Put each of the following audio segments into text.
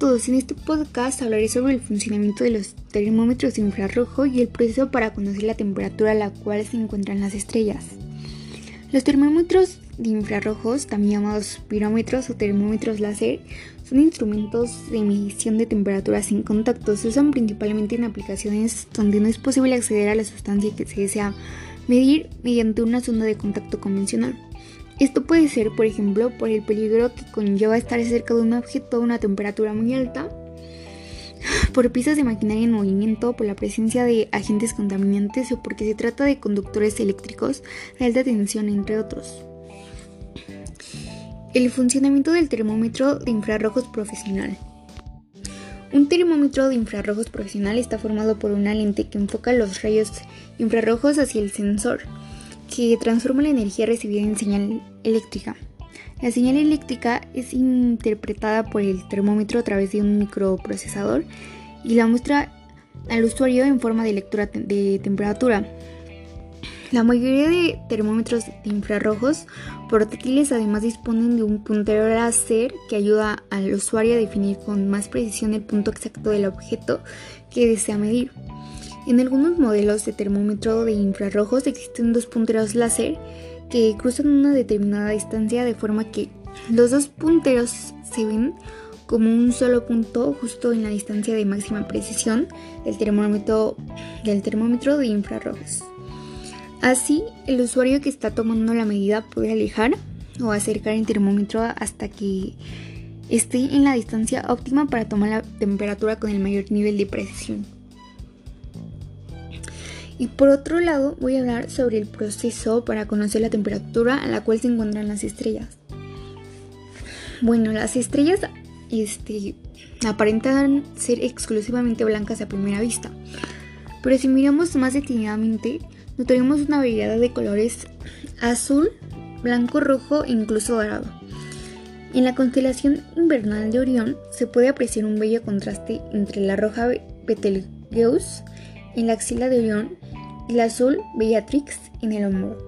todos, en este podcast hablaré sobre el funcionamiento de los termómetros infrarrojo y el proceso para conocer la temperatura a la cual se encuentran las estrellas. Los termómetros de infrarrojos, también llamados pirómetros o termómetros láser, son instrumentos de medición de temperatura sin contacto. Se usan principalmente en aplicaciones donde no es posible acceder a la sustancia que se desea medir mediante una sonda de contacto convencional. Esto puede ser, por ejemplo, por el peligro que conlleva estar cerca de un objeto a una temperatura muy alta, por piezas de maquinaria en movimiento, por la presencia de agentes contaminantes o porque se trata de conductores eléctricos de alta tensión, entre otros. El funcionamiento del termómetro de infrarrojos profesional. Un termómetro de infrarrojos profesional está formado por una lente que enfoca los rayos infrarrojos hacia el sensor que transforma la energía recibida en señal eléctrica. La señal eléctrica es interpretada por el termómetro a través de un microprocesador y la muestra al usuario en forma de lectura de temperatura. La mayoría de termómetros de infrarrojos portátiles además disponen de un puntero láser que ayuda al usuario a definir con más precisión el punto exacto del objeto que desea medir. En algunos modelos de termómetro de infrarrojos existen dos punteros láser que cruzan una determinada distancia de forma que los dos punteros se ven como un solo punto justo en la distancia de máxima precisión del termómetro, del termómetro de infrarrojos. Así, el usuario que está tomando la medida puede alejar o acercar el termómetro hasta que esté en la distancia óptima para tomar la temperatura con el mayor nivel de precisión. Y por otro lado voy a hablar sobre el proceso para conocer la temperatura a la cual se encuentran las estrellas. Bueno, las estrellas este, aparentan ser exclusivamente blancas a primera vista, pero si miramos más detenidamente, notaremos una variedad de colores azul, blanco, rojo e incluso dorado. En la constelación invernal de Orión se puede apreciar un bello contraste entre la roja Betelgeuse en la axila de Orión el azul Bellatrix en el hombro.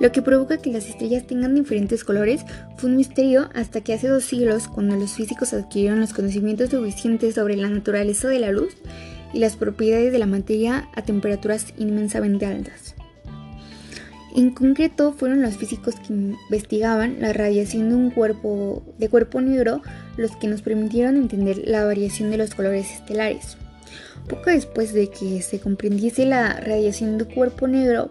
Lo que provoca que las estrellas tengan diferentes colores fue un misterio hasta que hace dos siglos, cuando los físicos adquirieron los conocimientos suficientes sobre la naturaleza de la luz y las propiedades de la materia a temperaturas inmensamente altas. En concreto, fueron los físicos que investigaban la radiación de un cuerpo de cuerpo negro los que nos permitieron entender la variación de los colores estelares. Poco después de que se comprendiese la radiación de cuerpo negro,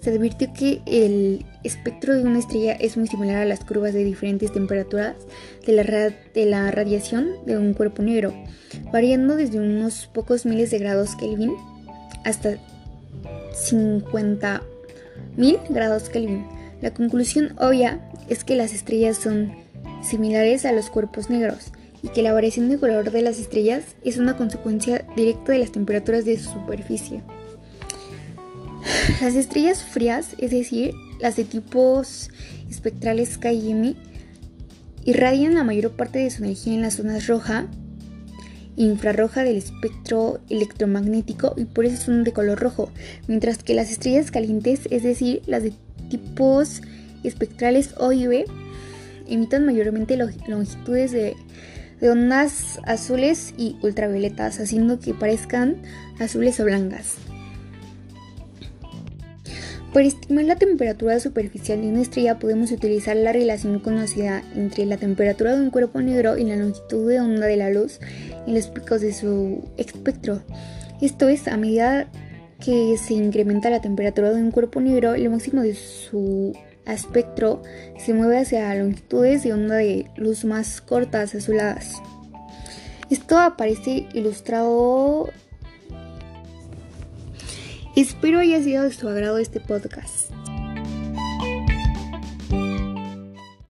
se advirtió que el espectro de una estrella es muy similar a las curvas de diferentes temperaturas de la, de la radiación de un cuerpo negro, variando desde unos pocos miles de grados Kelvin hasta 50.000 grados Kelvin. La conclusión obvia es que las estrellas son similares a los cuerpos negros, y que la variación de color de las estrellas es una consecuencia directa de las temperaturas de su superficie. Las estrellas frías, es decir, las de tipos espectrales KM, irradian la mayor parte de su energía en las zonas roja e infrarroja del espectro electromagnético y por eso son de color rojo, mientras que las estrellas calientes, es decir, las de tipos espectrales O y B, emiten mayormente longitudes de de ondas azules y ultravioletas, haciendo que parezcan azules o blancas. Para estimar la temperatura superficial de una estrella podemos utilizar la relación conocida entre la temperatura de un cuerpo negro y la longitud de onda de la luz en los picos de su espectro. Esto es, a medida que se incrementa la temperatura de un cuerpo negro, el máximo de su espectro se mueve hacia longitudes de onda de luz más cortas, azuladas. Esto aparece ilustrado. Espero haya sido de su agrado este podcast.